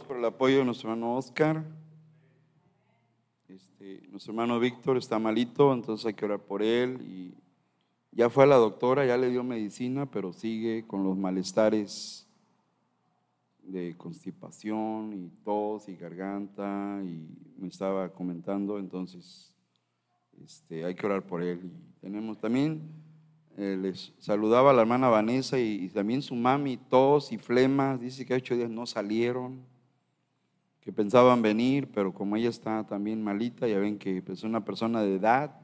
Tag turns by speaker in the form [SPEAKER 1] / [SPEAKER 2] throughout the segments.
[SPEAKER 1] Por el apoyo de nuestro hermano Oscar. Este, nuestro hermano Víctor está malito, entonces hay que orar por él. Y ya fue a la doctora, ya le dio medicina, pero sigue con los malestares de constipación y tos y garganta. Y me estaba comentando, entonces este, hay que orar por él. Y tenemos también eh, les saludaba a la hermana Vanessa y, también su mami, tos y flemas. Dice que ocho días no salieron, que pensaban venir, pero como ella está también malita, ya ven que pues, es una persona de edad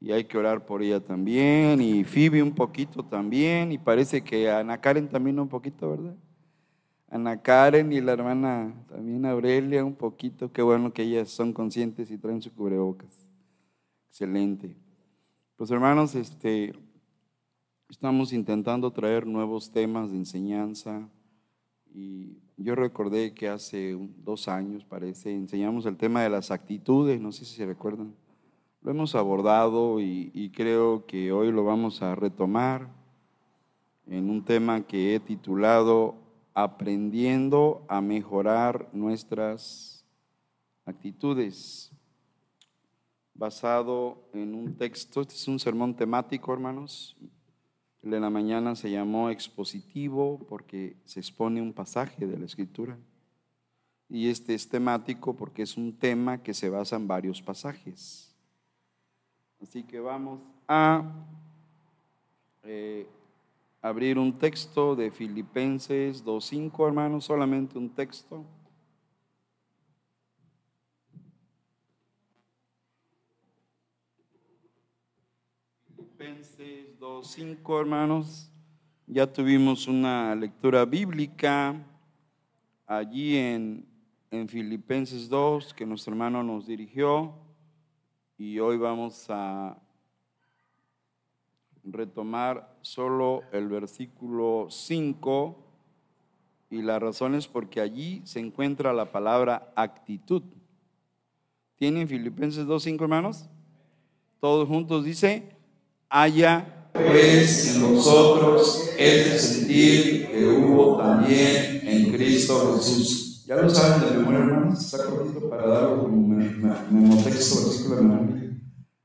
[SPEAKER 1] y hay que orar por ella también. Y Phoebe un poquito también, y parece que Ana Karen también un poquito, ¿verdad? Ana Karen y la hermana también Aurelia un poquito. Qué bueno que ellas son conscientes y traen su cubrebocas. Excelente. Pues hermanos, este, Estamos intentando traer nuevos temas de enseñanza y yo recordé que hace dos años, parece, enseñamos el tema de las actitudes, no sé si se recuerdan. Lo hemos abordado y, creo que hoy lo vamos a retomar en un tema que he titulado Aprendiendo a mejorar nuestras actitudes, basado en un texto, este es un sermón temático, hermanos, el de la mañana se llamó expositivo porque se expone un pasaje de la escritura. Y este es temático porque es un tema que se basa en varios pasajes. Así que vamos a eh, abrir un texto de Filipenses 2.5, hermanos, solamente un texto. Filipenses 2.5, hermanos. Ya tuvimos una lectura bíblica allí en, en Filipenses 2 que nuestro hermano nos dirigió y hoy vamos a retomar solo el versículo 5 y la razón es porque allí se encuentra la palabra actitud. ¿Tienen Filipenses 2.5 hermanos? Todos juntos dice, haya pues en nosotros este sentir que hubo también en Cristo Jesús. Ya lo saben de memoria, hermanos, está cortito para darlo como memotexto, versículo de memoria.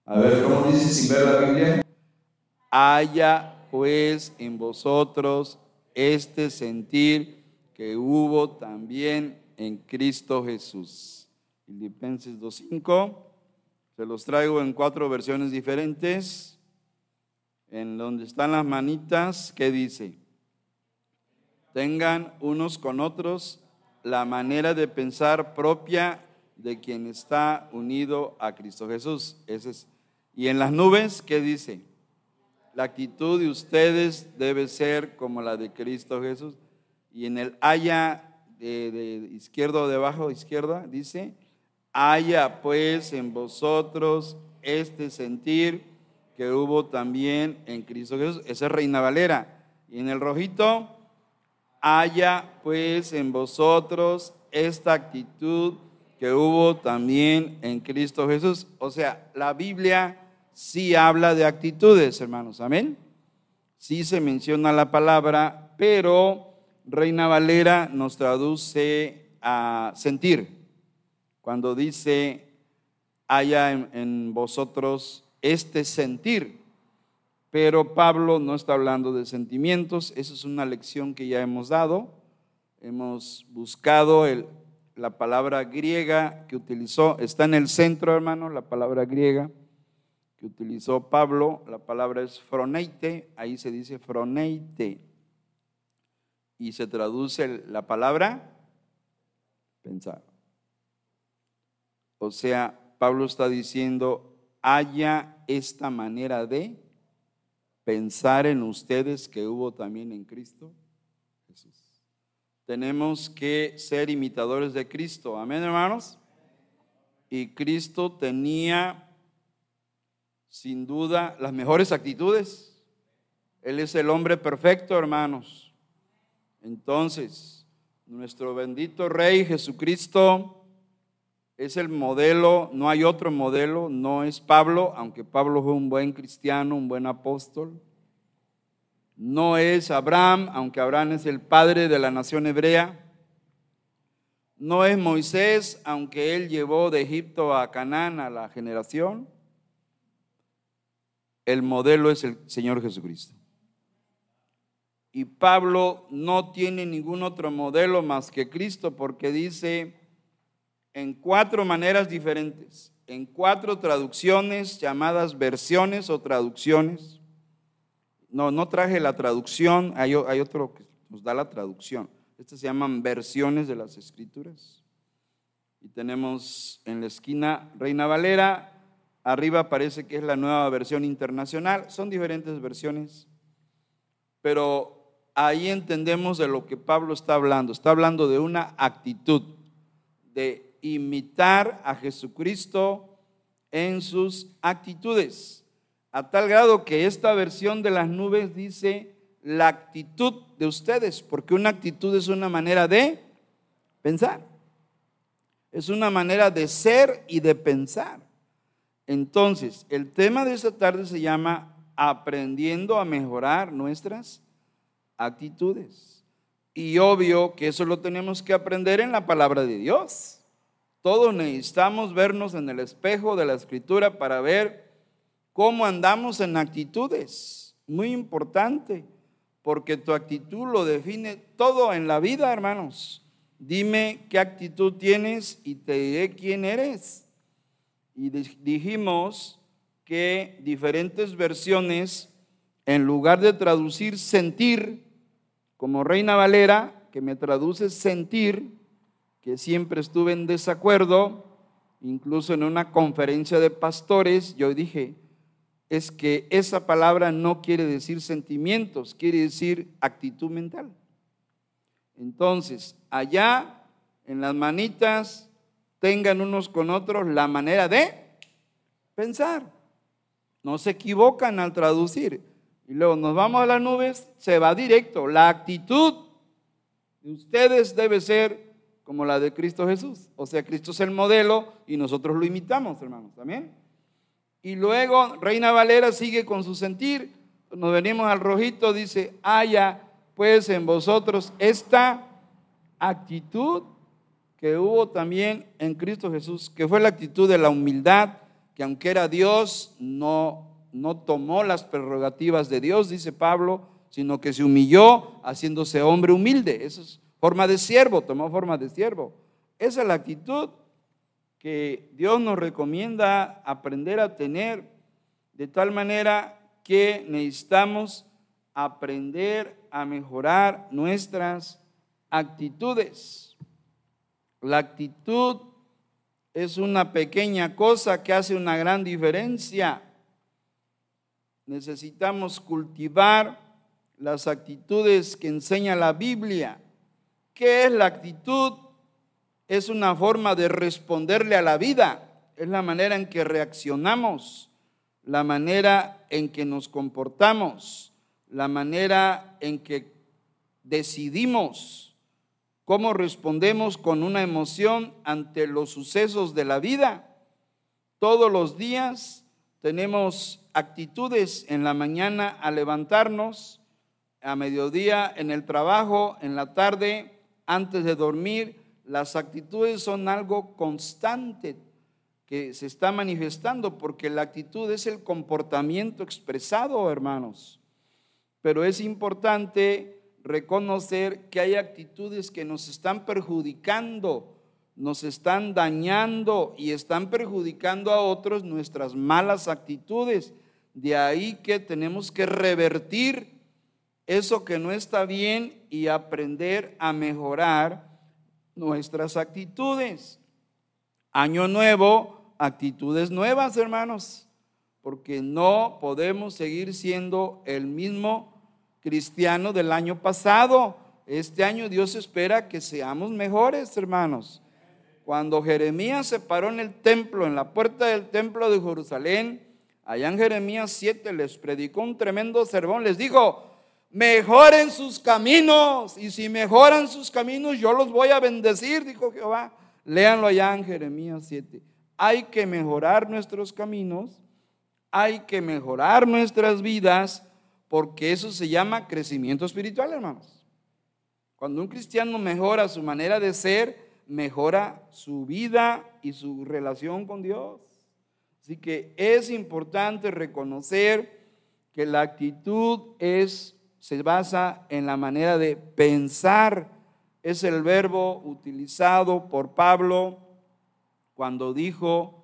[SPEAKER 1] A ver, ¿cómo dice sin ver la Biblia? Haya pues en vosotros este sentir que hubo también en Cristo Jesús. Filipenses 2.5, se los traigo en cuatro versiones diferentes en donde están las manitas, ¿qué dice? Tengan unos con otros la manera de pensar propia de quien está unido a Cristo Jesús. Ese es. Y en las nubes, ¿qué dice? La actitud de ustedes debe ser como la de Cristo Jesús. Y en el haya de, de izquierda o debajo, izquierda, dice, haya pues en vosotros este sentir que hubo también en Cristo Jesús. Esa es Reina Valera. Y en el rojito, haya pues en vosotros esta actitud que hubo también en Cristo Jesús. O sea, la Biblia sí habla de actitudes, hermanos. Amén. Sí se menciona la palabra, pero Reina Valera nos traduce a sentir. Cuando dice, haya en, en vosotros este sentir. Pero Pablo no está hablando de sentimientos, esa es una lección que ya hemos dado. Hemos buscado la palabra griega que utilizó, está en el centro, hermano, la palabra griega que utilizó Pablo, la palabra es froneite, ahí se dice froneite, y se traduce la palabra pensar. O sea, Pablo está diciendo, haya esta manera de pensar en ustedes que hubo también en Cristo Jesús. Tenemos que ser imitadores de Cristo. Amén, hermanos. Y Cristo tenía sin duda las mejores actitudes. Él es el hombre perfecto, hermanos. Entonces, nuestro bendito Rey Jesucristo es el modelo, no hay otro modelo, no es Pablo, aunque Pablo fue un buen cristiano, un buen apóstol. No es Abraham, aunque Abraham es el padre de la nación hebrea. No es Moisés, aunque él llevó de Egipto a Canaán a la generación. El modelo es el Señor Jesucristo. Y Pablo no tiene ningún otro modelo más que Cristo porque dice en cuatro maneras diferentes, en cuatro traducciones llamadas versiones o traducciones. No, no traje la traducción, hay, otro que nos da la traducción. Estas se llaman versiones de las escrituras. Y tenemos en la esquina Reina Valera, arriba parece que es la nueva versión internacional, son diferentes versiones, pero ahí entendemos de lo que Pablo está hablando. Está hablando de una actitud de imitar a Jesucristo en sus actitudes, a tal grado que esta versión de las nubes dice la actitud de ustedes, porque una actitud es una manera de pensar, es una manera de ser y de pensar. Entonces, el tema de esta tarde se llama aprendiendo a mejorar nuestras actitudes. Y obvio que eso lo tenemos que aprender en la palabra de Dios. Todos necesitamos vernos en el espejo de la escritura para ver cómo andamos en actitudes. Muy importante, porque tu actitud lo define todo en la vida, hermanos. Dime qué actitud tienes y te diré quién eres. Y dijimos que diferentes versiones, en lugar de traducir sentir, como Reina Valera, que me traduce sentir, siempre estuve en desacuerdo, incluso en una conferencia de pastores, yo dije, es que esa palabra no quiere decir sentimientos, quiere decir actitud mental. Entonces, allá en las manitas tengan unos con otros la manera de pensar. No se equivocan al traducir. Y luego nos vamos a las nubes, se va directo. La actitud de ustedes debe ser como la de Cristo Jesús. O sea, Cristo es el modelo y nosotros lo imitamos, hermanos. También. Y luego Reina Valera sigue con su sentir. Nos venimos al rojito, dice, haya pues en vosotros esta actitud que hubo también en Cristo Jesús, que fue la actitud de la humildad, que aunque era Dios, no no tomó las prerrogativas de Dios, dice Pablo, sino que se humilló haciéndose hombre humilde. Esa es forma de siervo, tomó forma de siervo. Esa es la actitud que Dios nos recomienda aprender a tener de tal manera que necesitamos aprender a mejorar nuestras actitudes. La actitud es una pequeña cosa que hace una gran diferencia necesitamos cultivar las actitudes que enseña la Biblia. ¿Qué es la actitud? Es una forma de responderle a la vida, es la manera en que reaccionamos, la manera en que nos comportamos, la manera en que decidimos, cómo respondemos con una emoción ante los sucesos de la vida. Todos los días tenemos actitudes en la mañana al levantarnos, a mediodía en el trabajo, en la tarde, antes de dormir. Las actitudes son algo constante que se está manifestando porque la actitud es el comportamiento expresado, hermanos. Pero es importante reconocer que hay actitudes que nos están perjudicando nos están dañando y están perjudicando a otros nuestras malas actitudes. De ahí que tenemos que revertir eso que no está bien y aprender a mejorar nuestras actitudes. Año nuevo, actitudes nuevas, hermanos, porque no podemos seguir siendo el mismo cristiano del año pasado. Este año Dios espera que seamos mejores, hermanos. Cuando Jeremías se paró en el templo, en la puerta del templo de Jerusalén, allá en Jeremías 7 les predicó un tremendo sermón, les dijo, mejoren sus caminos, y si mejoran sus caminos, yo los voy a bendecir, dijo Jehová. Léanlo allá en Jeremías 7. Hay que mejorar nuestros caminos, hay que mejorar nuestras vidas, porque eso se llama crecimiento espiritual, hermanos. Cuando un cristiano mejora su manera de ser, mejora su vida y su relación con Dios. Así que es importante reconocer que la actitud es, se basa en la manera de pensar. Es el verbo utilizado por Pablo cuando dijo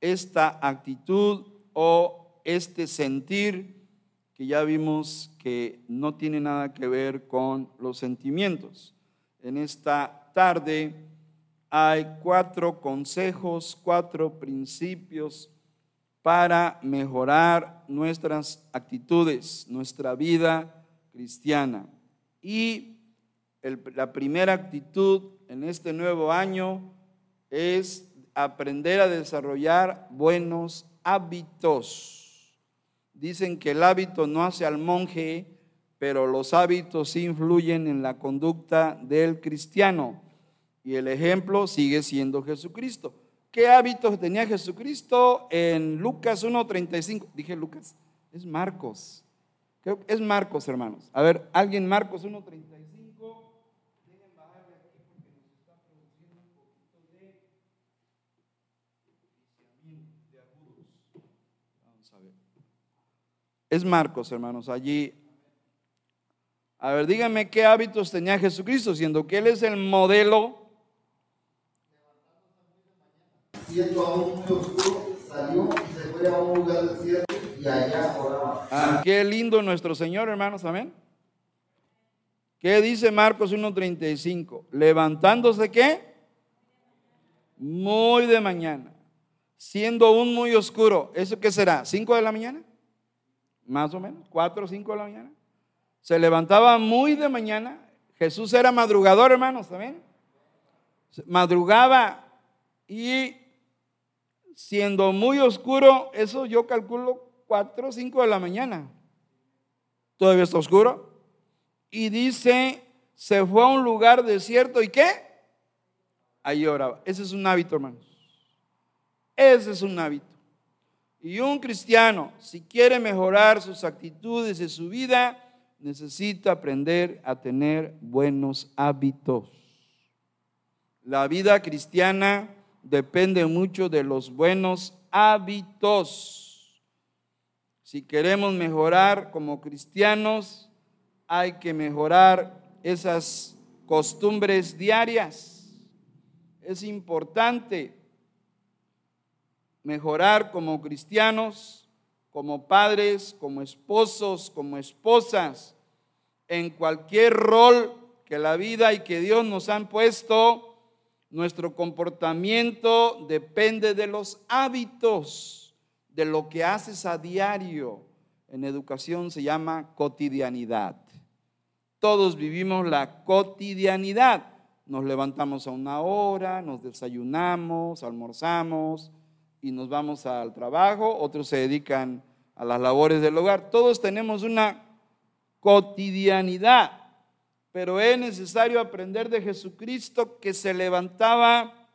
[SPEAKER 1] esta actitud o este sentir que ya vimos que no tiene nada que ver con los sentimientos. En esta tarde hay cuatro consejos, cuatro principios para mejorar nuestras actitudes, nuestra vida cristiana. Y la primera actitud en este nuevo año es aprender a desarrollar buenos hábitos. Dicen que el hábito no hace al monje, pero los hábitos influyen en la conducta del cristiano. Y el ejemplo sigue siendo Jesucristo. ¿Qué hábitos tenía Jesucristo en Lucas 1.35? Dije Lucas, es Marcos. es Marcos, hermanos. A ver, alguien Marcos 1.35. Es Marcos, hermanos. Allí. A ver, díganme qué hábitos tenía Jesucristo, siendo que Él es el modelo. Siendo aún muy oscuro, salió y se fue a un lugar desierto y allá oraba. Ah, qué lindo nuestro Señor, hermanos, amén. ¿Qué dice Marcos 1.35? Levantándose qué? Muy de mañana, siendo aún muy oscuro. ¿Eso qué será? ¿Cinco de la mañana? más o menos, cuatro o cinco de la mañana. Se levantaba muy de mañana. Jesús era madrugador, hermanos, también. Madrugaba y siendo muy oscuro, eso yo calculo cuatro o cinco de la mañana. Todavía está oscuro. Y dice, se fue a un lugar desierto y qué? Ahí oraba. Ese es un hábito, hermanos. Ese es un hábito. Y un cristiano, si quiere mejorar sus actitudes y su vida, necesita aprender a tener buenos hábitos. La vida cristiana depende mucho de los buenos hábitos. Si queremos mejorar como cristianos, hay que mejorar esas costumbres diarias. Es importante mejorar como cristianos, como padres, como esposos, como esposas, en cualquier rol que la vida y que Dios nos han puesto, nuestro comportamiento depende de los hábitos, de lo que haces a diario. En educación se llama cotidianidad. Todos vivimos la cotidianidad. Nos levantamos a una hora, nos desayunamos, almorzamos, y nos vamos al trabajo, otros se dedican a las labores del hogar. Todos tenemos una cotidianidad, pero es necesario aprender de Jesucristo que se levantaba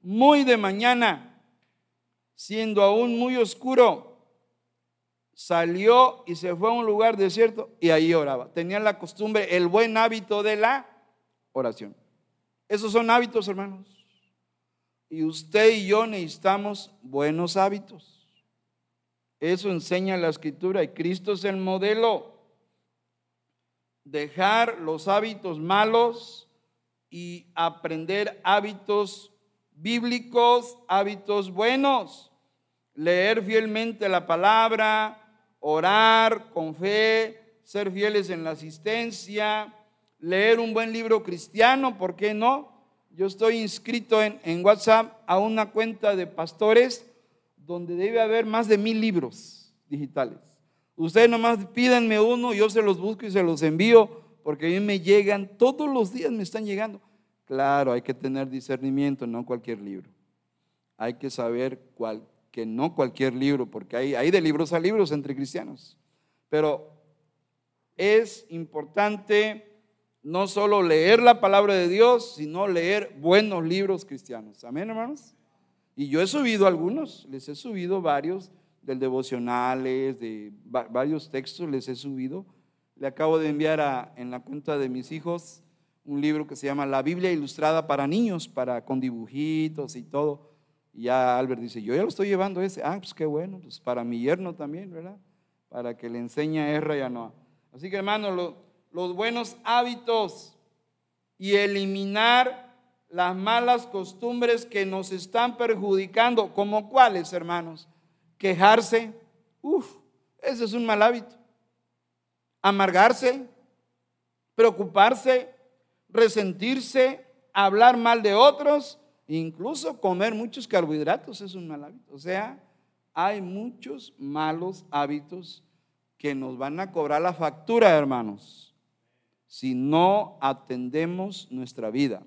[SPEAKER 1] muy de mañana, siendo aún muy oscuro. Salió y se fue a un lugar desierto y ahí oraba. Tenía la costumbre, el buen hábito de la oración. Esos son hábitos, hermanos. Y usted y yo necesitamos buenos hábitos. Eso enseña la escritura y Cristo es el modelo. Dejar los hábitos malos y aprender hábitos bíblicos, hábitos buenos. Leer fielmente la palabra, orar con fe, ser fieles en la asistencia, leer un buen libro cristiano, ¿por qué no? yo estoy inscrito en, WhatsApp a una cuenta de pastores donde debe haber más de mil libros digitales. Ustedes nomás pídanme uno, yo se los busco y se los envío, porque a mí me llegan, todos los días me están llegando. Claro, hay que tener discernimiento, no cualquier libro. Hay que saber que no cualquier libro, porque hay, hay de libros a libros entre cristianos. Pero es importante no solo leer la palabra de Dios, sino leer buenos libros cristianos. Amén, hermanos. Y yo he subido algunos, les he subido varios del devocionales, de varios textos les he subido. Le acabo de enviar a, en la cuenta de mis hijos un libro que se llama La Biblia Ilustrada para Niños, para, con dibujitos y todo. Y ya Albert dice, yo ya lo estoy llevando ese. Ah, pues qué bueno, pues para mi yerno también, ¿verdad? Para que le enseñe a Erra y a Noah. Así que hermano, los buenos hábitos y eliminar las malas costumbres que nos están perjudicando, como cuáles, hermanos, quejarse, uff, ese es un mal hábito. Amargarse, preocuparse, resentirse, hablar mal de otros, incluso comer muchos carbohidratos es un mal hábito. O sea, hay muchos malos hábitos que nos van a cobrar la factura, hermanos, si no atendemos nuestra vida.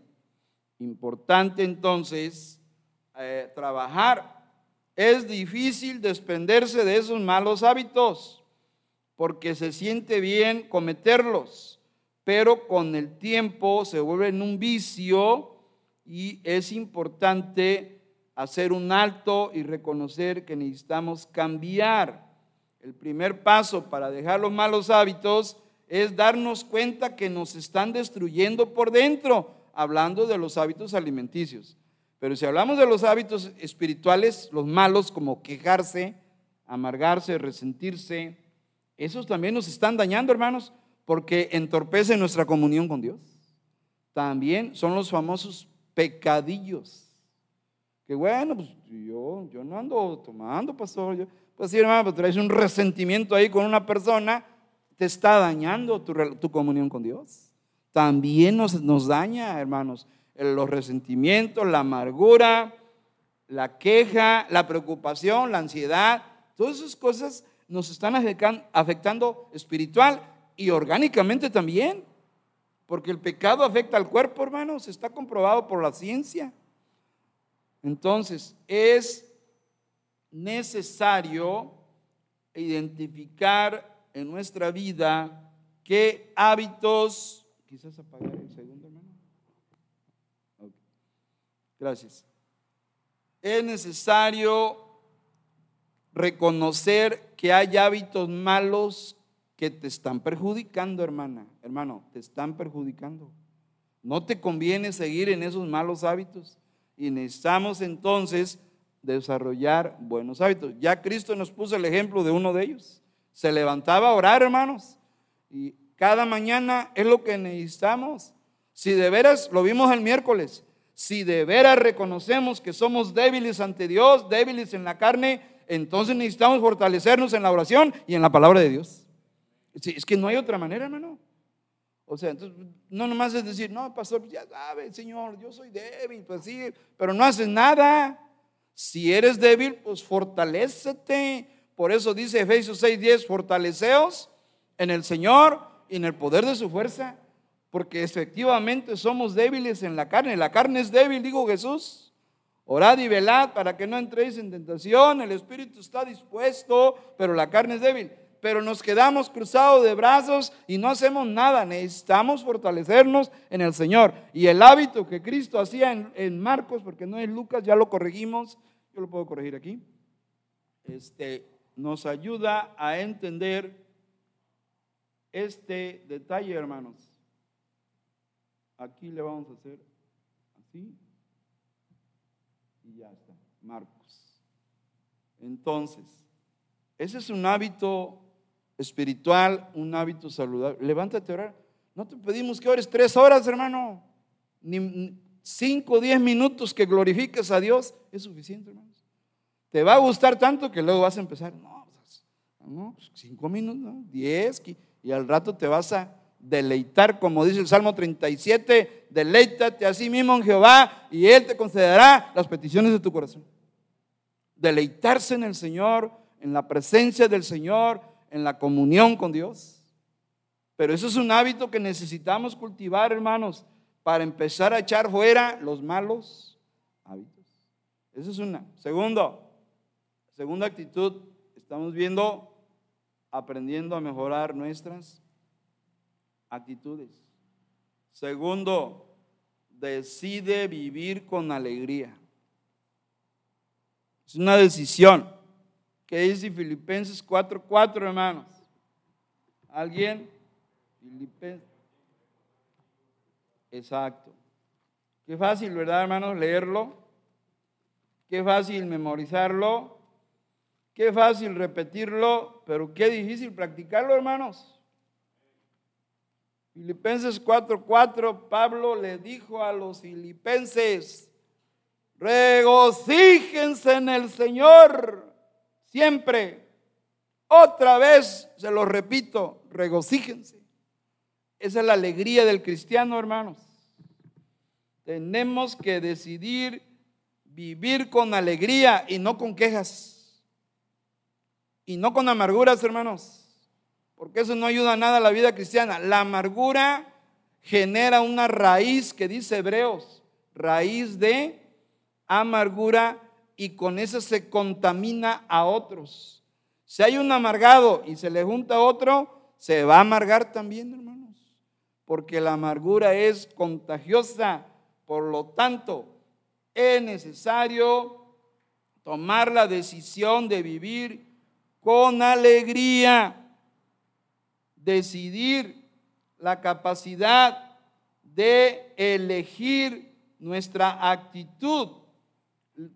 [SPEAKER 1] Importante entonces eh, trabajar. Es difícil desprenderse de esos malos hábitos porque se siente bien cometerlos, pero con el tiempo se vuelven un vicio y es importante hacer un alto y reconocer que necesitamos cambiar. El primer paso para dejar los malos hábitos es darnos cuenta que nos están destruyendo por dentro, hablando de los hábitos alimenticios. Pero si hablamos de los hábitos espirituales, los malos como quejarse, amargarse, resentirse, esos también nos están dañando, hermanos, porque entorpecen nuestra comunión con Dios. También son los famosos pecadillos. Que bueno, pues yo, yo no ando tomando, pastor. Yo, pues sí, hermano, pero traes un resentimiento ahí con una persona te está dañando tu, comunión con Dios. También nos, nos daña, hermanos, los resentimientos, la amargura, la queja, la preocupación, la ansiedad. Todas esas cosas nos están afectando espiritual y orgánicamente también. Porque el pecado afecta al cuerpo, hermanos, está comprobado por la ciencia. Entonces, es necesario identificar en nuestra vida qué hábitos, quizás apagar el segundo, hermano. Gracias. Es necesario reconocer que hay hábitos malos que te están perjudicando, hermana, hermano, te están perjudicando. No te conviene seguir en esos malos hábitos y necesitamos entonces desarrollar buenos hábitos. Ya Cristo nos puso el ejemplo de uno de ellos se levantaba a orar, hermanos. Y cada mañana es lo que necesitamos. Si de veras, lo vimos el miércoles, si de veras reconocemos que somos débiles ante Dios, débiles en la carne, entonces necesitamos fortalecernos en la oración y en la palabra de Dios. Es que no hay otra manera, hermano. O sea, entonces, no nomás es decir, no, pastor, ya sabe, Señor, yo soy débil, pues sí, pero no haces nada. Si eres débil, pues fortalécete por eso dice Efesios 6:10, fortaleceos en el Señor y en el poder de su fuerza, porque efectivamente somos débiles en la carne. La carne es débil, dijo Jesús. Orad y velad para que no entréis en tentación. El espíritu está dispuesto, pero la carne es débil. Pero nos quedamos cruzados de brazos y no hacemos nada. Necesitamos fortalecernos en el Señor. Y el hábito que Cristo hacía en, en Marcos, porque no es Lucas, ya lo corregimos. Yo lo puedo corregir aquí. Este, nos ayuda a entender este detalle, hermanos. Aquí le vamos a hacer así y ya está, Marcos. Entonces, ese es un hábito espiritual, un hábito saludable. Levántate a orar. No te pedimos que ores tres horas, hermano. Ni cinco o diez minutos que glorifiques a Dios es suficiente, hermano. Te va a gustar tanto que luego vas a empezar, no, pues, pues, cinco minutos, diez, y al rato te vas a deleitar, como dice el Salmo 37, deleítate a sí mismo en Jehová y Él te concederá las peticiones de tu corazón. Deleitarse en el Señor, en la presencia del Señor, en la comunión con Dios. Pero eso es un hábito que necesitamos cultivar, hermanos, para empezar a echar fuera los malos hábitos. Eso es una. Segundo, Segunda actitud, estamos viendo, aprendiendo a mejorar nuestras actitudes. Segundo, decide vivir con alegría. Es una decisión. ¿Qué dice Filipenses 4:4, hermanos? ¿Alguien? Filipenses. Exacto. Qué fácil, ¿verdad, hermanos? Leerlo. Qué fácil memorizarlo. Qué fácil repetirlo, pero qué difícil practicarlo, hermanos. Filipenses 4:4, Pablo le dijo a los filipenses, regocíjense en el Señor siempre. Otra vez, se lo repito, regocíjense. Esa es la alegría del cristiano, hermanos. Tenemos que decidir vivir con alegría y no con quejas. Y no con amarguras, hermanos porque eso no ayuda nada a la vida cristiana. La amargura genera una raíz que dice Hebreos, raíz de amargura y con eso se contamina a otros. Si hay un amargado y se le junta otro, se va a amargar también, hermanos, porque la amargura es contagiosa. Por lo tanto, es necesario tomar la decisión de vivir con alegría decidir, la capacidad de elegir nuestra actitud.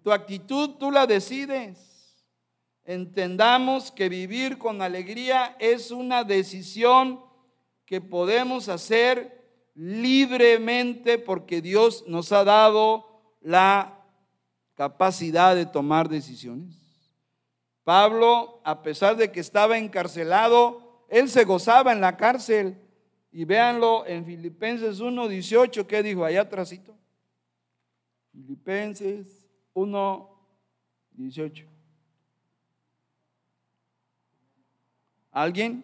[SPEAKER 1] Tu actitud tú la decides. Entendamos que vivir con alegría es una decisión que podemos hacer libremente porque Dios nos ha dado la capacidad de tomar decisiones. Pablo, a pesar de que estaba encarcelado, él se gozaba en la cárcel. Y véanlo en Filipenses 1.18, ¿qué dijo allá atrásito? Filipenses 1.18. ¿Alguien?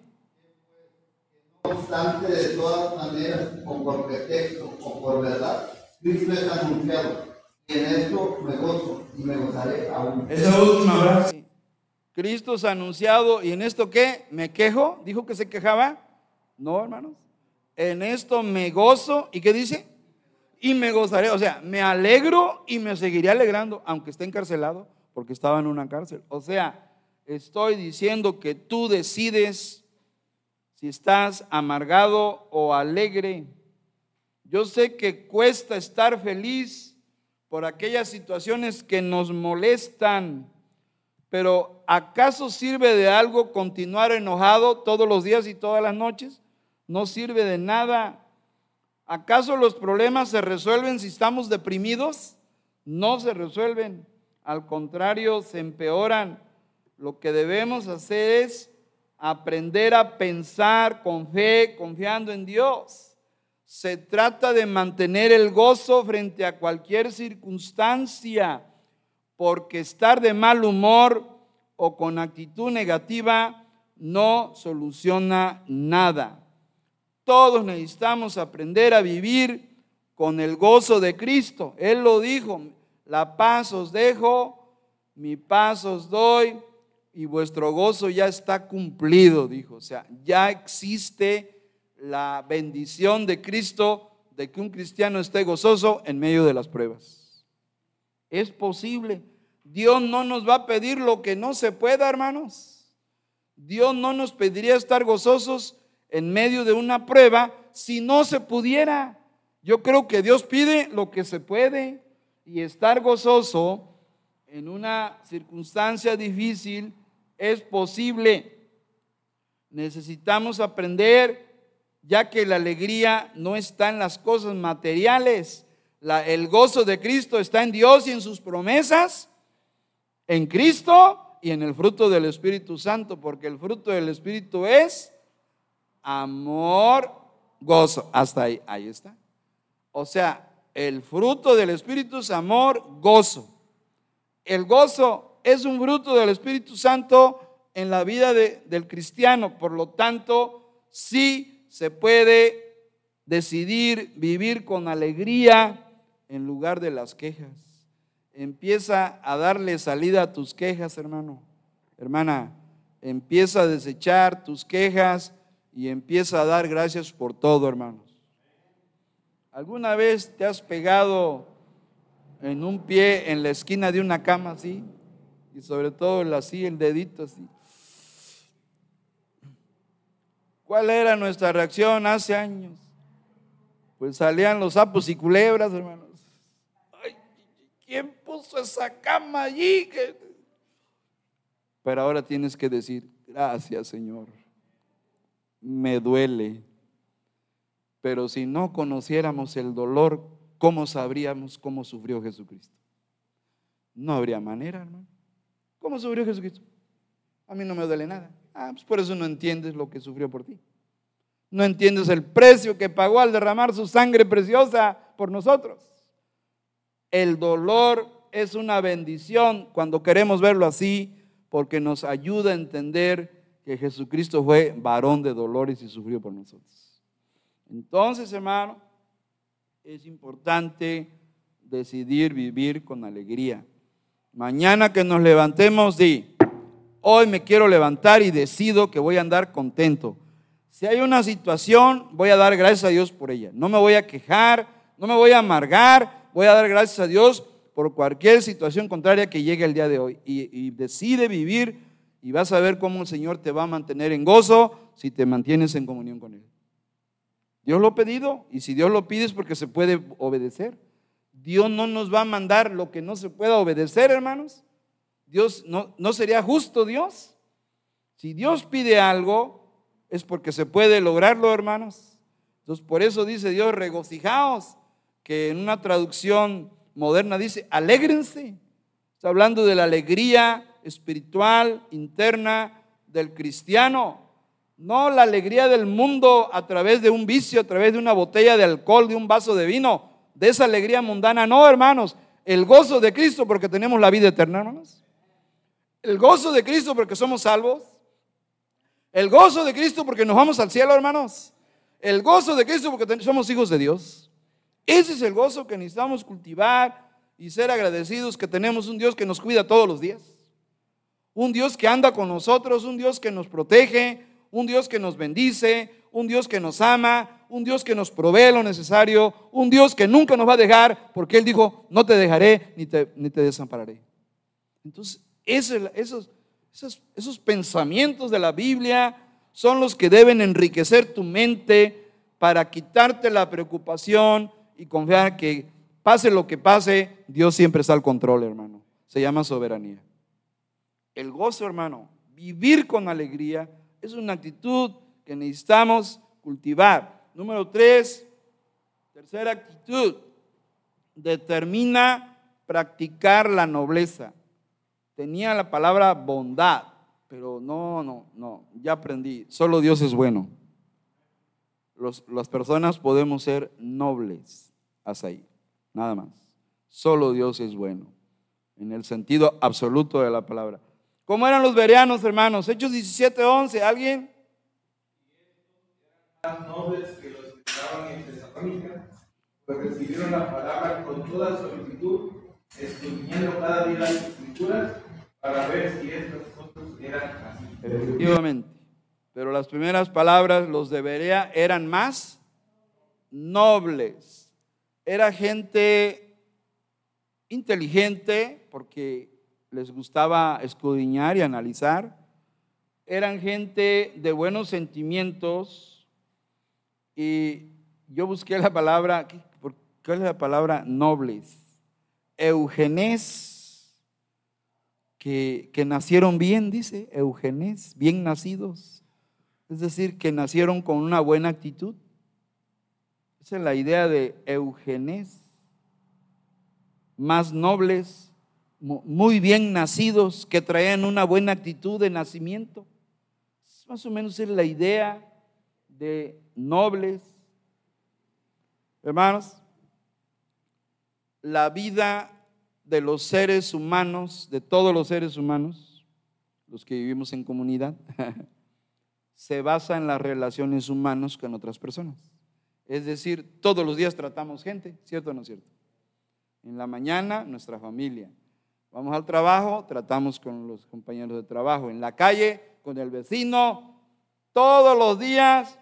[SPEAKER 2] No obstante, de todas maneras, o por pretexto o por verdad, Cristo es anunciado. Y en esto me gozo y me gozaré aún.
[SPEAKER 1] Esa última frase. Cristo es anunciado y en esto qué? ¿Me quejo? ¿Dijo que se quejaba? No, hermanos. En esto me gozo. ¿Y qué dice? Y me gozaré. O sea, me alegro y me seguiré alegrando, aunque esté encarcelado, porque estaba en una cárcel. O sea, estoy diciendo que tú decides si estás amargado o alegre. Yo sé que cuesta estar feliz por aquellas situaciones que nos molestan pero ¿acaso sirve de algo continuar enojado todos los días y todas las noches? No sirve de nada. ¿Acaso los problemas se resuelven si estamos deprimidos? No se resuelven. Al contrario, se empeoran. Lo que debemos hacer es aprender a pensar con fe, confiando en Dios. Se trata de mantener el gozo frente a cualquier circunstancia porque estar de mal humor o con actitud negativa no soluciona nada. Todos necesitamos aprender a vivir con el gozo de Cristo. Él lo dijo, la paz os dejo, mi paz os doy y vuestro gozo ya está cumplido, dijo. O sea, ya existe la bendición de Cristo de que un cristiano esté gozoso en medio de las pruebas. Es posible. Dios no nos va a pedir lo que no se pueda, hermanos. Dios no nos pediría estar gozosos en medio de una prueba si no se pudiera. Yo creo que Dios pide lo que se puede y estar gozoso en una circunstancia difícil es posible. Necesitamos aprender, ya que la alegría no está en las cosas materiales. el gozo de Cristo está en Dios y en sus promesas en Cristo y en el fruto del Espíritu Santo, porque el fruto del Espíritu es amor, gozo. Hasta ahí, ahí está. O sea, el fruto del Espíritu es amor, gozo. El gozo es un fruto del Espíritu Santo en la vida del cristiano, por lo tanto, sí se puede decidir vivir con alegría en lugar de las quejas. Empieza a darle salida a tus quejas, hermano. Hermana, empieza a desechar tus quejas y empieza a dar gracias por todo, hermanos. ¿Alguna vez te has pegado en un pie en la esquina de una cama así? Y sobre todo así, el dedito así. ¿Cuál era nuestra reacción hace años? pues salían los sapos y culebras, hermanos. ¿Quién puso esa cama allí? Pero ahora tienes que decir, gracias Señor, me duele. Pero si no conociéramos el dolor, ¿cómo sabríamos cómo sufrió Jesucristo? No habría manera, hermano. ¿Cómo sufrió Jesucristo? A mí no me duele nada. Ah, pues por eso no entiendes lo que sufrió por ti. No entiendes el precio que pagó al derramar su sangre preciosa por nosotros. El dolor es una bendición cuando queremos verlo así, porque nos ayuda a entender que Jesucristo fue varón de dolores y sufrió por nosotros. Entonces, hermano, es importante decidir vivir con alegría. Mañana que nos levantemos, di, hoy me quiero levantar y decido que voy a andar contento. Si hay una situación, voy a dar gracias a Dios por ella. No me voy a quejar, no me voy a amargar, voy a dar gracias a Dios por cualquier situación contraria que llegue el día de hoy. Y, decide vivir y vas a ver cómo el Señor te va a mantener en gozo si te mantienes en comunión con Él. Dios lo ha pedido y si Dios lo pide es porque se puede obedecer. Dios no nos va a mandar lo que no se pueda obedecer, hermanos. Dios no, no sería justo Dios. Si Dios pide algo, es porque se puede lograrlo, hermanos. Entonces, por eso dice Dios, regocijaos, que en una traducción moderna dice, alégrense. Está hablando de la alegría espiritual interna del cristiano, no la alegría del mundo a través de un vicio, a través de una botella de alcohol, de un vaso de vino, de esa alegría mundana, no, hermanos, el gozo de Cristo porque tenemos la vida eterna, hermanos. El gozo de Cristo porque somos salvos. El gozo de Cristo porque nos vamos al cielo, hermanos. El gozo de Cristo porque somos hijos de Dios. Ese es el gozo que necesitamos cultivar y ser agradecidos que tenemos un Dios que nos cuida todos los días. Un Dios que anda con nosotros, un Dios que nos protege, un Dios que nos bendice, un Dios que nos ama, un Dios que nos provee lo necesario, un Dios que nunca nos va a dejar, porque Él dijo, no te dejaré ni te, ni te desampararé. Entonces, esos, esos, pensamientos de la Biblia son los que deben enriquecer tu mente para quitarte la preocupación y confiar que pase lo que pase, Dios siempre está al control, hermano. Se llama soberanía. El gozo, hermano, vivir con alegría es una actitud que necesitamos cultivar. Número tres, tercera actitud, determina practicar la nobleza tenía la palabra bondad, pero no, no, no, ya aprendí, solo Dios es bueno. las personas podemos ser nobles, hasta ahí, nada más. Solo Dios es bueno, en el sentido absoluto de la palabra. ¿Cómo eran los bereanos, hermanos? Hechos 17, 11, ¿alguien?
[SPEAKER 3] Nobles que los que en Tesalónica, pues recibieron la palabra con toda solicitud, escudriñando cada día las escrituras para ver si estas cosas eran así.
[SPEAKER 1] Efectivamente. Pero las primeras palabras, los de Berea, eran más nobles. Era gente inteligente porque les gustaba escudriñar y analizar. Eran gente de buenos sentimientos. Y yo busqué la palabra, ¿cuál es la palabra nobles? Eugenés que, nacieron bien, dice Eugenés, bien nacidos. Es decir, que nacieron con una buena actitud. Esa es la idea de Eugenés. Más nobles, muy bien nacidos, que traían una buena actitud de nacimiento. Más o menos es la idea de nobles. Hermanos, la vida de los seres humanos, de todos los seres humanos, los que vivimos en comunidad, se basa en las relaciones humanas con otras personas. Es decir, todos los días tratamos gente, ¿cierto o no cierto? En la mañana, nuestra familia. Vamos al trabajo, tratamos con los compañeros de trabajo. En la calle, con el vecino. Todos los días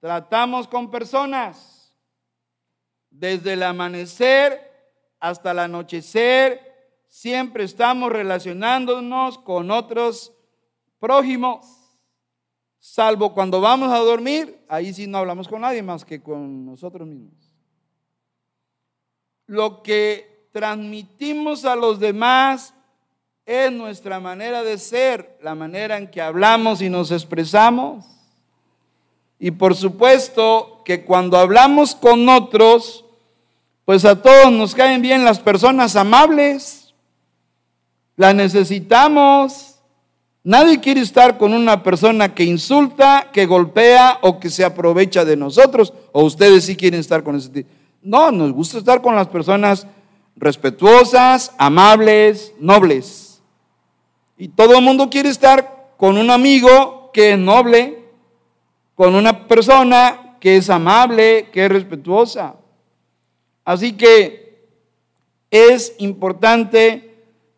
[SPEAKER 1] tratamos con personas. Desde el amanecer hasta el anochecer, siempre estamos relacionándonos con otros prójimos, salvo cuando vamos a dormir, ahí sí no hablamos con nadie más que con nosotros mismos. lo que transmitimos a los demás es nuestra manera de ser, la manera en que hablamos y nos expresamos. Y por supuesto que cuando hablamos con otros, pues a todos nos caen bien las personas amables. Las necesitamos. Nadie quiere estar con una persona que insulta, que golpea o que se aprovecha de nosotros. O ustedes sí quieren estar con ese tipo. No, nos gusta estar con las personas respetuosas, amables, nobles. Y todo el mundo quiere estar con un amigo que es noble, con una persona que es amable, que es respetuosa. Así que es importante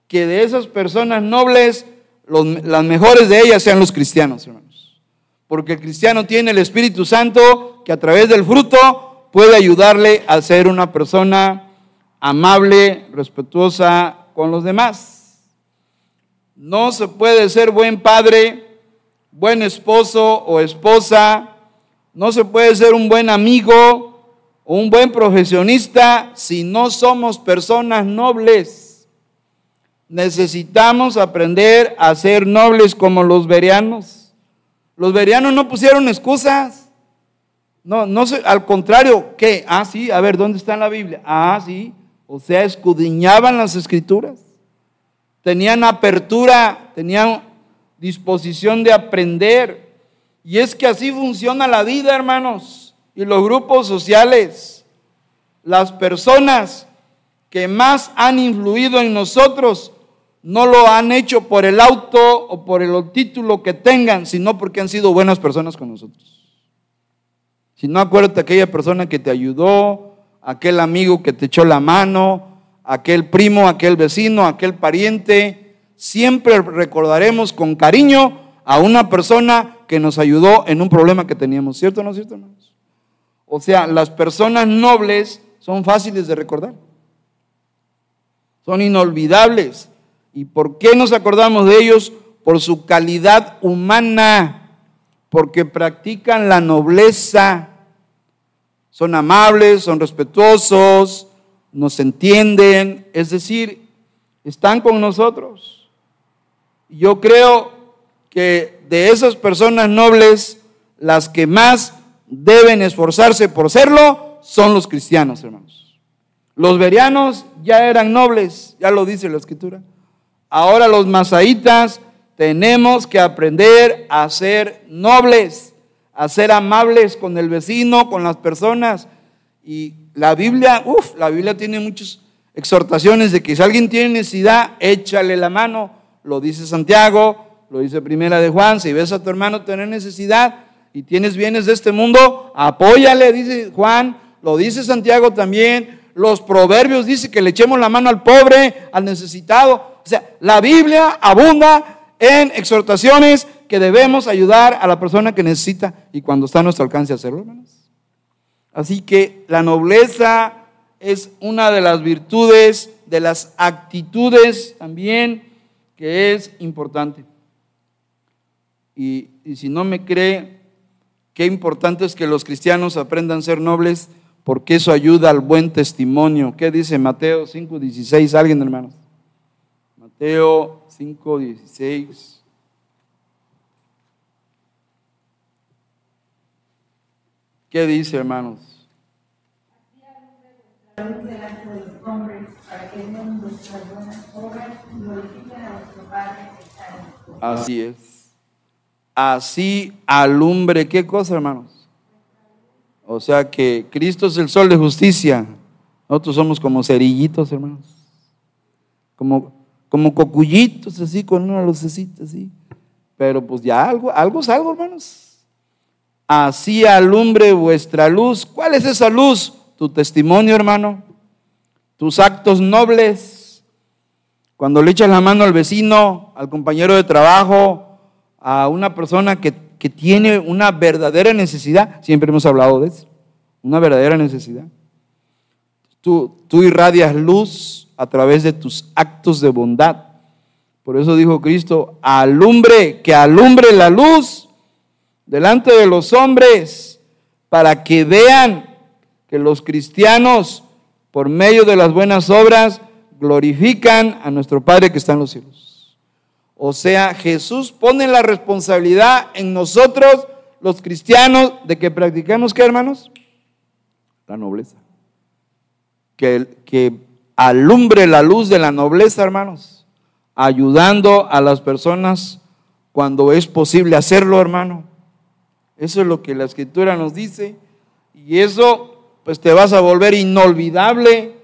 [SPEAKER 1] que de esas personas nobles, las mejores de ellas sean los cristianos, hermanos. Porque el cristiano tiene el Espíritu Santo que a través del fruto puede ayudarle a ser una persona amable, respetuosa con los demás. No se puede ser buen padre, buen esposo o esposa, no se puede ser un buen amigo, un buen profesionista si no somos personas nobles. Necesitamos aprender a ser nobles como los verianos. Los verianos no pusieron excusas. No, no al contrario, ¿qué? Ah, sí, a ver, ¿dónde está la Biblia? Ah, sí, o sea, escudriñaban las escrituras. Tenían apertura, tenían disposición de aprender. Y es que así funciona la vida, hermanos y los grupos sociales, las personas que más han influido en nosotros, no lo han hecho por el auto o por el título que tengan, sino porque han sido buenas personas con nosotros. Si no acuérdate aquella persona que te ayudó, aquel amigo que te echó la mano, aquel primo, aquel vecino, aquel pariente, siempre recordaremos con cariño a una persona que nos ayudó en un problema que teníamos, ¿cierto o no cierto? Hermanos? O sea, las personas nobles son fáciles de recordar. Son inolvidables. ¿Y por qué nos acordamos de ellos? Por su calidad humana, porque practican la nobleza. Son amables, son respetuosos, nos entienden, es decir, están con nosotros. Yo creo que de esas personas nobles, las que más deben esforzarse por serlo son los cristianos, hermanos. Los verianos ya eran nobles, ya lo dice la escritura. Ahora los masaitas tenemos que aprender a ser nobles, a ser amables con el vecino, con las personas. Y la Biblia, uff, la Biblia tiene muchas exhortaciones de que si alguien tiene necesidad, échale la mano. Lo dice Santiago, lo dice Primera de Juan, si ves a tu hermano tener necesidad, y tienes bienes de este mundo, apóyale, dice Juan, lo dice Santiago también, los proverbios dice que le echemos la mano al pobre, al necesitado. O sea, la Biblia abunda en exhortaciones que debemos ayudar a la persona que necesita y cuando está a nuestro alcance hacerlo, hermanos. Así que la nobleza es una de las virtudes, de las actitudes también que es importante. Y, y si no me cree, Qué importante es que los cristianos aprendan a ser nobles porque eso ayuda al buen testimonio. ¿Qué dice Mateo 5:16? ¿Alguien, hermanos? Mateo 5:16. ¿Qué dice, hermanos? Así es así alumbre, ¿qué cosa, hermanos? O sea que Cristo es el sol de justicia. Nosotros somos como cerillitos, hermanos. Como, como cocullitos, así, con una lucecita, así. Pero pues ya algo, algo es algo, hermanos. Así alumbre vuestra luz. ¿Cuál es esa luz? Tu testimonio, hermano. Tus actos nobles. Cuando le echas la mano al vecino, al compañero de trabajo, a una persona que, tiene una verdadera necesidad, siempre hemos hablado de eso, una verdadera necesidad. Tú, tú irradias luz a través de tus actos de bondad. Por eso dijo Cristo, alumbre, que alumbre la luz delante de los hombres, para que vean que los cristianos por medio de las buenas obras, glorifican a nuestro Padre que está en los cielos. O sea, Jesús pone la responsabilidad en nosotros, los cristianos, de que practiquemos, ¿qué hermanos? La nobleza. Que, que alumbre la luz de la nobleza, hermanos, ayudando a las personas cuando es posible hacerlo, hermano. Eso es lo que la escritura nos dice. Y eso, pues te vas a volver inolvidable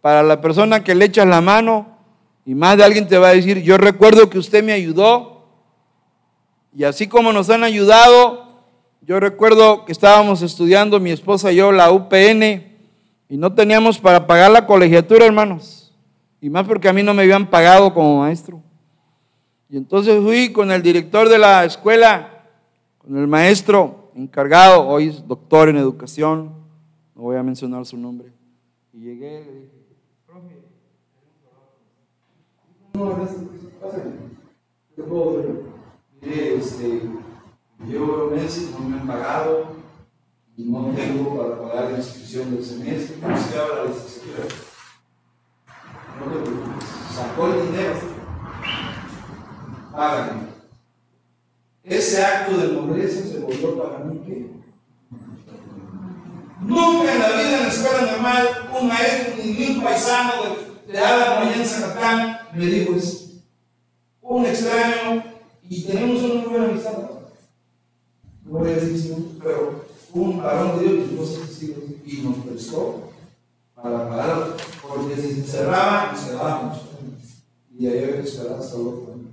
[SPEAKER 1] para la persona que le echas la mano. Y más de alguien te va a decir, yo recuerdo que usted me ayudó. Y así como nos han ayudado, yo recuerdo que estábamos estudiando mi esposa y yo la UPN y no teníamos para pagar la colegiatura, hermanos. Y más porque a mí no me habían pagado como maestro. Y entonces fui con el director de la escuela, con el maestro encargado, hoy es doctor en educación, no voy a mencionar su nombre. Y llegué y le dije, profe, no, este, llevo meses, no me han pagado, no tengo para pagar la inscripción del semestre, ¿cómo se habla la licenciatura? No te preocupes, sacó el dinero háganlo. Ese acto de nobleza se volvió para mí que Nunca en la vida en la escuela normal un maestro ni un paisano de, de Álvaro en Zacatán me dijo eso. Un extraño y tenemos una buena amistad. No voy a decir pero un varón de Dios, y nos prestó para pagar, porque si se cerraba, cerrábamos. Y ahí había que esperar hasta año.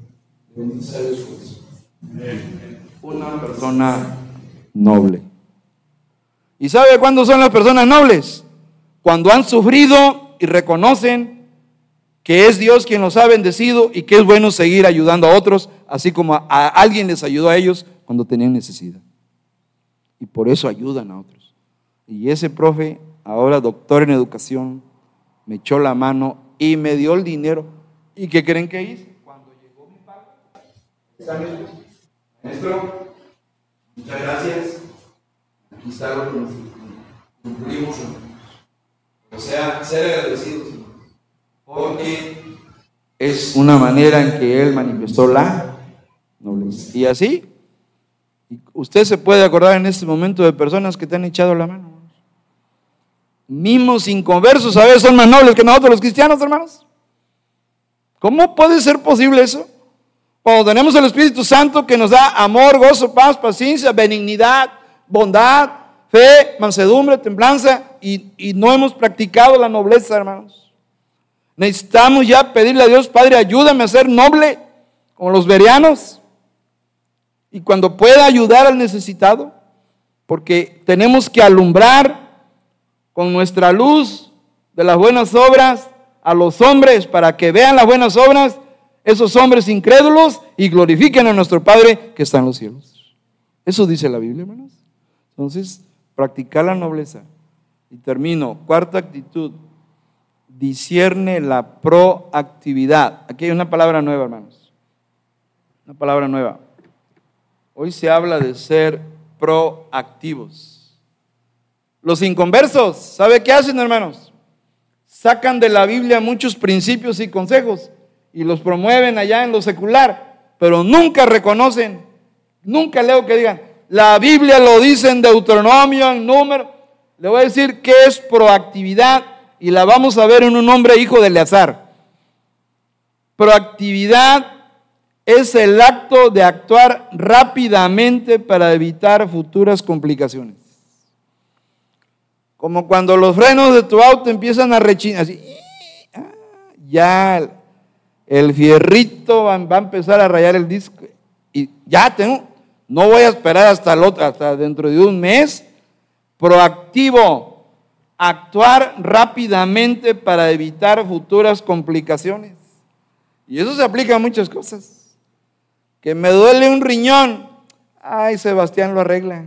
[SPEAKER 1] Una persona noble. ¿Y sabe cuándo son las personas nobles? Cuando han sufrido y reconocen que es Dios quien los ha bendecido y que es bueno seguir ayudando a otros, así como a alguien les ayudó a ellos cuando tenían necesidad. Y por eso ayudan a otros. Y ese profe, ahora doctor en educación, me echó la mano y me dio el dinero. ¿Y qué creen que hice? Maestro, muchas gracias. Aquí está lo que cumplimos. O sea, ser agradecidos. Porque es una manera en que Él manifestó la nobleza. Y así, usted se puede acordar en este momento de personas que te han echado la mano. Mismos inconversos a veces son más nobles que nosotros los cristianos, hermanos. ¿Cómo puede ser posible eso? Cuando tenemos el Espíritu Santo que nos da amor, gozo, paz, paciencia, benignidad, bondad, fe, mansedumbre, templanza, y, y no hemos practicado la nobleza, hermanos. Necesitamos ya pedirle a Dios, Padre, ayúdame a ser noble, como los verianos, y cuando pueda ayudar al necesitado, porque tenemos que alumbrar con nuestra luz de las buenas obras a los hombres para que vean las buenas obras esos hombres incrédulos y glorifiquen a nuestro Padre que está en los cielos. Eso dice la Biblia, hermanos. Entonces, practicar la nobleza. Y termino. Cuarta actitud. Discierne la proactividad. Aquí hay una palabra nueva, hermanos. Una palabra nueva. Hoy se habla de ser proactivos. Los inconversos, ¿sabe qué hacen, hermanos? Sacan de la Biblia muchos principios y consejos y los promueven allá en lo secular, pero nunca reconocen, nunca leo que digan, la Biblia lo dice en Deuteronomio, en número, le voy a decir que es proactividad y la vamos a ver en un hombre hijo de Eleazar. Proactividad es el acto de actuar rápidamente para evitar futuras complicaciones. Como cuando los frenos de tu auto empiezan a rechinar, así, ah, ya el fierrito va, a empezar a rayar el disco y ya tengo, no voy a esperar hasta, el otro, hasta dentro de un mes. Proactivo, actuar rápidamente para evitar futuras complicaciones. Y eso se aplica a muchas cosas. Que me duele un riñón, ay, Sebastián lo arregla.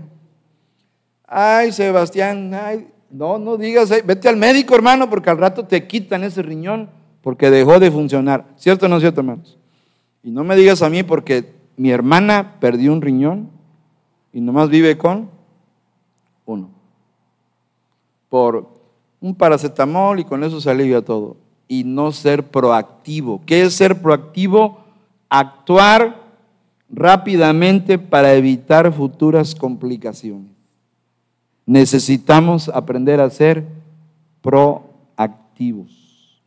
[SPEAKER 1] Ay, Sebastián, ay, no, no digas, vete al médico, hermano, porque al rato te quitan ese riñón porque dejó de funcionar. ¿Cierto o no cierto, hermanos? Y no me digas a mí porque mi hermana perdió un riñón y nomás vive con uno. Por un paracetamol y con eso se alivia todo. Y no ser proactivo. ¿Qué es ser proactivo? Actuar rápidamente para evitar futuras complicaciones. Necesitamos aprender a ser proactivos.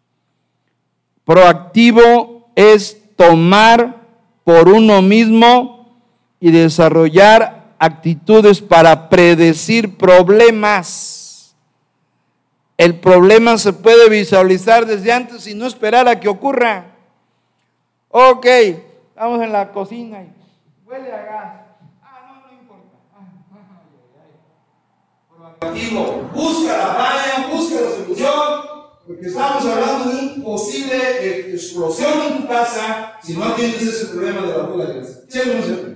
[SPEAKER 1] Proactivo es tomar por uno mismo y desarrollar actitudes para predecir problemas. El problema se puede visualizar desde antes y no esperar a que ocurra. Ok, estamos en la cocina y huele a gas. Ah, no, no importa. Proactivo, busca la falla, busca la solución, porque estamos hablando de una posible explosión en tu casa si no atiendes ese problema de la fuga de gas. ¿Sí o no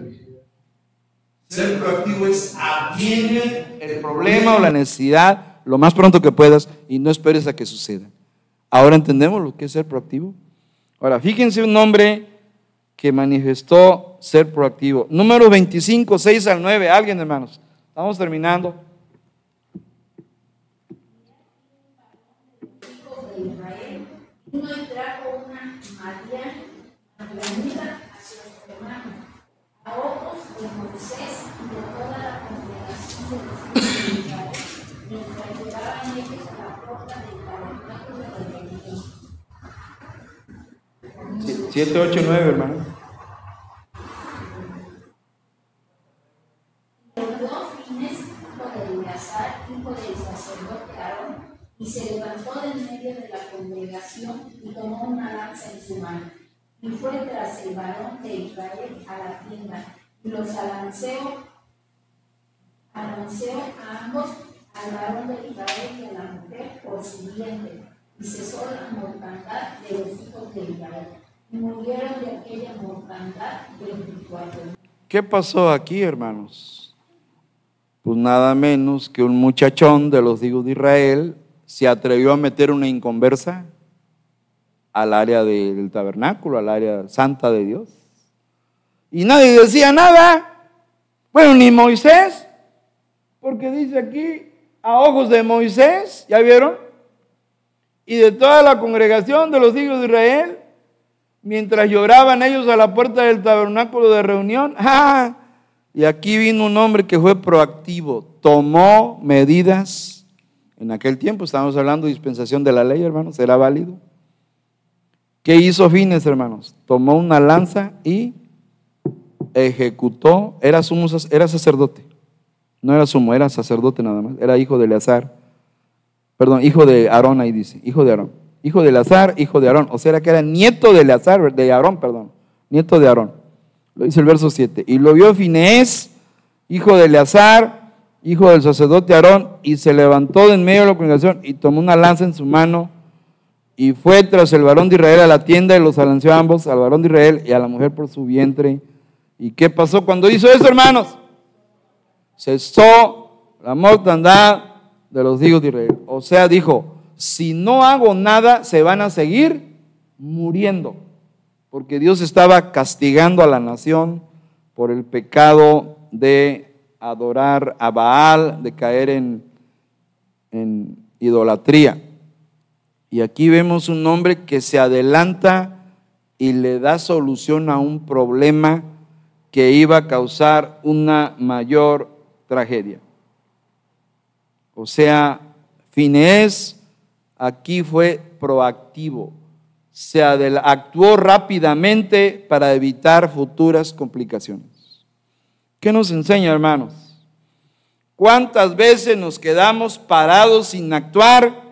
[SPEAKER 1] ser proactivo es atiende el problema o la necesidad lo más pronto que puedas y no esperes a que suceda. Ahora entendemos lo que es ser proactivo. Ahora, fíjense un hombre que manifestó ser proactivo. Número 25, 6 al 9. Alguien, hermanos. Estamos terminando.
[SPEAKER 4] a otros de Moisés y de toda la congregación de los hijos de Israel, mientras llegaban ellos a la puerta del tabernáculo de reunión.
[SPEAKER 1] 7, 8, 9, hermano.
[SPEAKER 4] Levantó Fines, hijo de Eleazar, hijo del sacerdote Aarón, y se levantó de en medio de la congregación y tomó una lanza en su mano y fue tras el varón de Israel a la tienda, y los alanceó, alanceó a ambos, al varón de Israel y a la mujer, por su vientre, y cesó la mortandad de los hijos de Israel. Y murieron de aquella mortandad 24.
[SPEAKER 1] ¿Qué pasó aquí, hermanos? Pues nada menos que un muchachón de los hijos de Israel se atrevió a meter una inconversa al área del tabernáculo, al área santa de Dios. Y nadie decía nada. Bueno, ni Moisés, porque dice aquí, a ojos de Moisés, ¿ya vieron? Y de toda la congregación de los hijos de Israel, mientras lloraban ellos a la puerta del tabernáculo de reunión. ¡Ah! Y aquí vino un hombre que fue proactivo, tomó medidas. En aquel tiempo estábamos hablando de dispensación de la ley, hermanos, era válido ¿Qué hizo Fines, hermanos? Tomó una lanza y ejecutó, era, sumo, era sacerdote, no era sumo, era sacerdote nada más, era hijo de Eleazar, perdón, hijo de Aarón, ahí dice, hijo de Aarón, hijo de Eleazar, hijo de Aarón, o sea que era nieto de Eleazar, de Aarón, perdón, nieto de Aarón, lo dice el verso 7, y lo vio Finés, hijo de Eleazar, hijo del sacerdote Aarón, y se levantó de en medio de la congregación y tomó una lanza en su mano, y fue tras el varón de Israel a la tienda y los alanceó ambos, al varón de Israel y a la mujer por su vientre. ¿Y qué pasó cuando hizo eso, hermanos? Cesó la mortandad de los hijos de Israel. O sea, dijo, si no hago nada, se van a seguir muriendo. Porque Dios estaba castigando a la nación por el pecado de adorar a Baal, de caer en, en idolatría. Y aquí vemos un hombre que se adelanta y le da solución a un problema que iba a causar una mayor tragedia. O sea, Finés aquí fue proactivo, se actuó rápidamente para evitar futuras complicaciones. ¿Qué nos enseña, hermanos? ¿Cuántas veces nos quedamos parados sin actuar?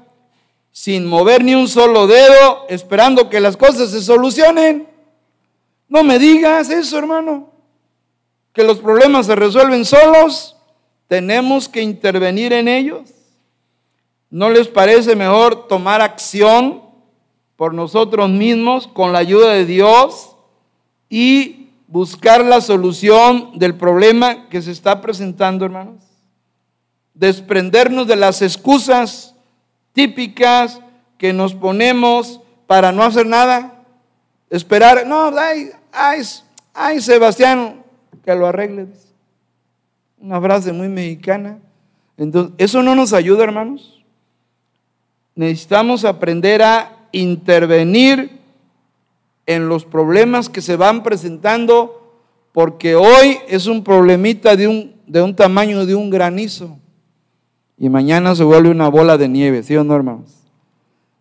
[SPEAKER 1] sin mover ni un solo dedo, esperando que las cosas se solucionen. No me digas eso, hermano, que los problemas se resuelven solos, tenemos que intervenir en ellos. ¿No les parece mejor tomar acción por nosotros mismos con la ayuda de Dios y buscar la solución del problema que se está presentando, hermanos? Desprendernos de las excusas típicas que nos ponemos para no hacer nada. Esperar, no, ay, ay, ay Sebastián, que lo arregle. Una frase muy mexicana. Entonces, ¿eso no nos ayuda, hermanos? Necesitamos aprender a intervenir en los problemas que se van presentando, porque hoy es un problemita de un, de un tamaño de un granizo y mañana se vuelve una bola de nieve, ¿sí o no, hermanos?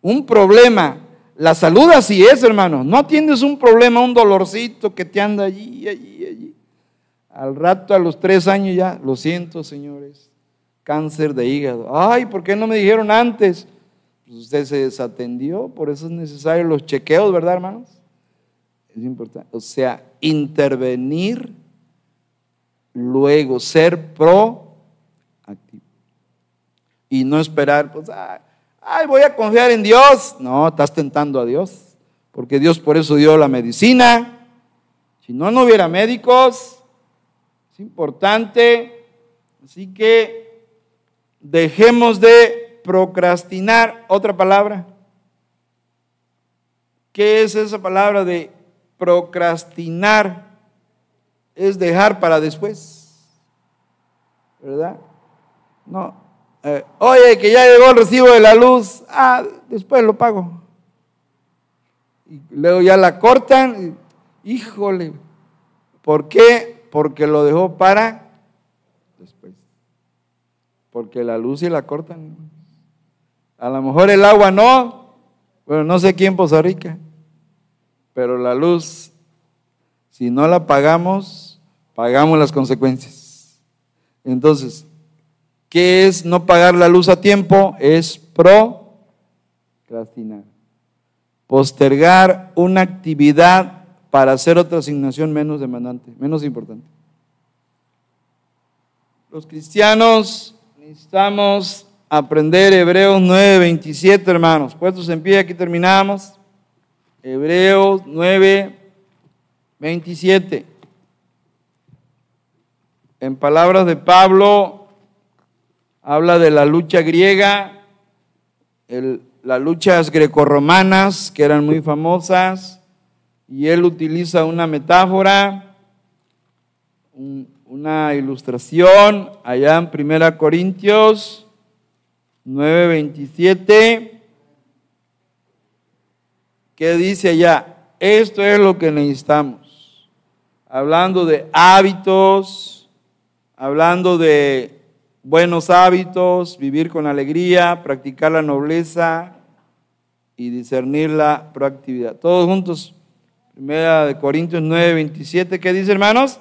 [SPEAKER 1] Un problema, la salud así es, hermanos, no atiendes un problema, un dolorcito que te anda allí, allí, allí. Al rato, a los tres años ya, lo siento, señores, cáncer de hígado. Ay, ¿por qué no me dijeron antes? Usted se desatendió, por eso es necesario los chequeos, ¿verdad, hermanos? Es importante. O sea, intervenir luego, ser proactivo. Y no esperar, pues, ay, voy a confiar en Dios. No, estás tentando a Dios, porque Dios por eso dio la medicina. Si no, no hubiera médicos. Es importante. Así que dejemos de procrastinar. Otra palabra. ¿Qué es esa palabra de procrastinar? Es dejar para después. ¿Verdad? No. Eh, oye, que ya llegó el recibo de la luz. Ah, después lo pago. Y luego ya la cortan. híjole. ¿Por qué? Porque lo dejó para después. Porque la luz y la cortan. A lo mejor el agua no. Bueno, no sé quién Poza Rica. Pero la luz, si no la pagamos, pagamos las consecuencias. Entonces, ¿qué es no pagar la luz a tiempo? Es procrastinar. Postergar una actividad para hacer otra asignación menos demandante, menos importante. Los cristianos necesitamos aprender Hebreos 9:27, hermanos. Puestos en pie, aquí terminamos. Hebreos 9, 27. En palabras de Pablo, habla de la lucha griega, las luchas grecorromanas, que eran muy famosas, y él utiliza una metáfora, una ilustración, allá en 1 Corintios 9, 27 ¿Qué dice allá? Esto es lo que necesitamos. Hablando de hábitos, hablando de buenos hábitos, vivir con alegría, practicar la nobleza y discernir la proactividad. Todos juntos, primera de Corintios 9, 27, ¿qué dice hermanos?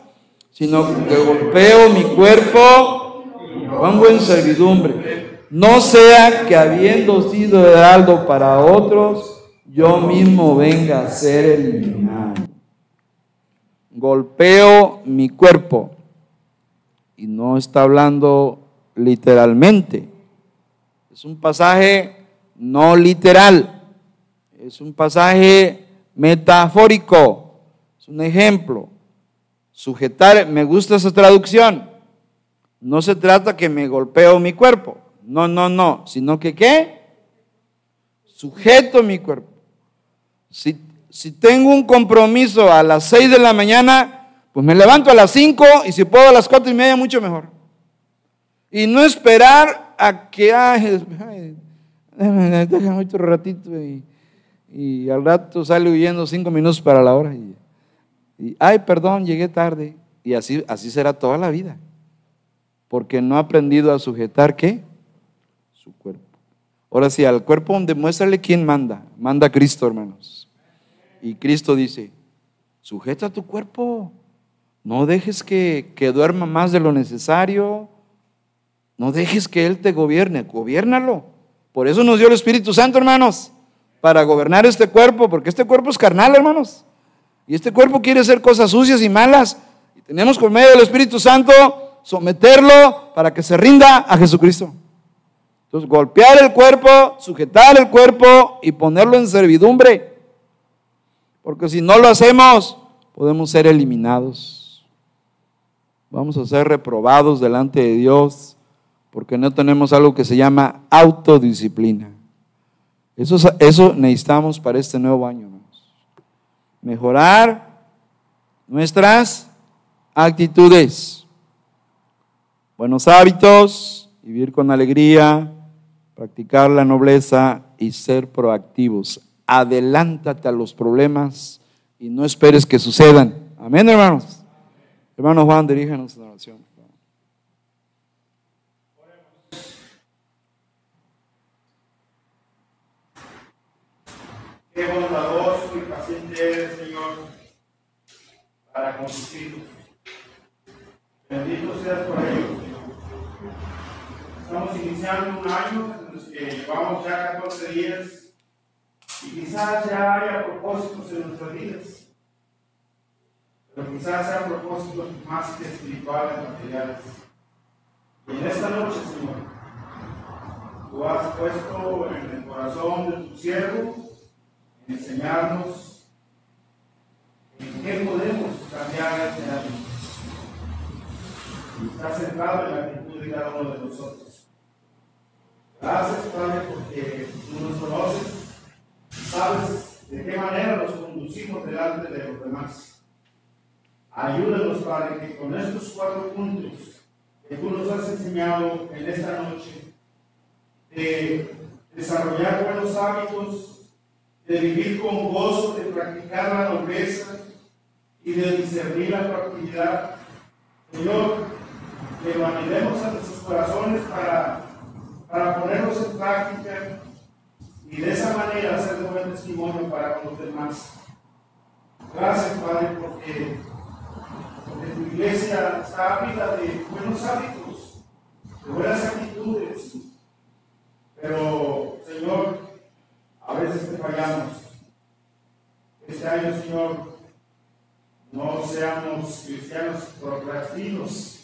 [SPEAKER 1] Sino que golpeo mi cuerpo, pongo en servidumbre. No sea que habiendo sido heraldo para otros, yo mismo venga a ser eliminado. Golpeo mi cuerpo. Y no está hablando literalmente. Es un pasaje no literal. Es un pasaje metafórico. Es un ejemplo. Sujetar, me gusta esa traducción. No se trata que me golpeo mi cuerpo. No, no, no. Sino que qué? Sujeto mi cuerpo. Si, tengo un compromiso a las 6 de la mañana, pues me levanto a las 5 y si puedo a las 4 y media, mucho mejor. Y no esperar a que, ay, déjame otro ratito y, al rato sale huyendo 5 minutos para la hora. Y, ay, perdón, llegué tarde. Y así, así será toda la vida. Porque no ha aprendido a sujetar qué? Su cuerpo. Ahora sí, al cuerpo demuéstrale quién manda. Manda Cristo, hermanos. Y Cristo dice, sujeta tu cuerpo, no dejes que, que duerma más de lo necesario, no dejes que Él te gobierne, gobiernalo. Por eso nos dio el Espíritu Santo, hermanos, para gobernar este cuerpo, porque este cuerpo es carnal, hermanos. Y este cuerpo quiere hacer cosas sucias y malas. Y tenemos por medio del Espíritu Santo someterlo para que se rinda a Jesucristo. Entonces, golpear el cuerpo, sujetar el cuerpo y ponerlo en servidumbre. Porque si no lo hacemos, podemos ser eliminados. Vamos a ser reprobados delante de Dios porque no tenemos algo que se llama autodisciplina. Eso, eso necesitamos para este nuevo año. Mejorar nuestras actitudes, buenos hábitos, vivir con alegría, practicar la nobleza y ser proactivos. Adelántate a los problemas y no esperes que sucedan. Amén, hermanos. Hermano Juan, diríjanos la oración.
[SPEAKER 3] Qué bondadoso y paciente eres, Señor, para con tus. Bendito seas por ello, Señor. Estamos iniciando un año que llevamos ya 14 días y quizás ya haya propósitos en nuestras vidas, pero quizás sean propósitos más que espirituales, materiales. Y en esta noche, Señor, tú has puesto en el corazón de tu siervo enseñarnos en qué podemos cambiar este año. Y está centrado en la actitud de cada uno de nosotros. Gracias, Padre, porque tú nos conoces, sabes de qué manera nos conducimos delante de los demás. Ayúdanos, Padre, que con estos cuatro puntos que tú nos has enseñado en esta noche, de desarrollar buenos hábitos, de vivir con gozo, de practicar la nobleza y de discernir la proactividad. Señor, que anhelemos a nuestros corazones para, para ponerlos en práctica y de esa manera hacer un buen testimonio para con los demás. Gracias, Padre, porque, porque tu iglesia está ávida de buenos hábitos, de buenas actitudes. Pero, Señor, a veces te fallamos. Este año, Señor, no seamos cristianos procrastinos.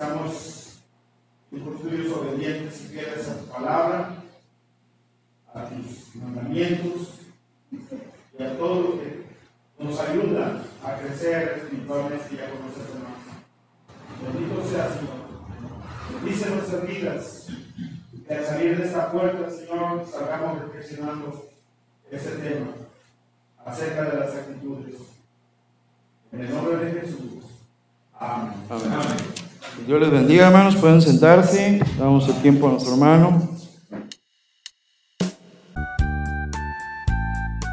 [SPEAKER 3] Estamos tuyos obedientes y fieles a tu palabra, a tus mandamientos y a todo lo que nos ayuda a crecer espiritualmente y a conocerte más. Bendito sea, Señor. Bendice nuestras vidas y al salir de esta puerta, Señor, salgamos reflexionando ese tema acerca de las actitudes. En el nombre de Jesús. Amén.
[SPEAKER 1] Amén. Dios les bendiga, hermanos. Pueden sentarse. Damos el tiempo a nuestro hermano.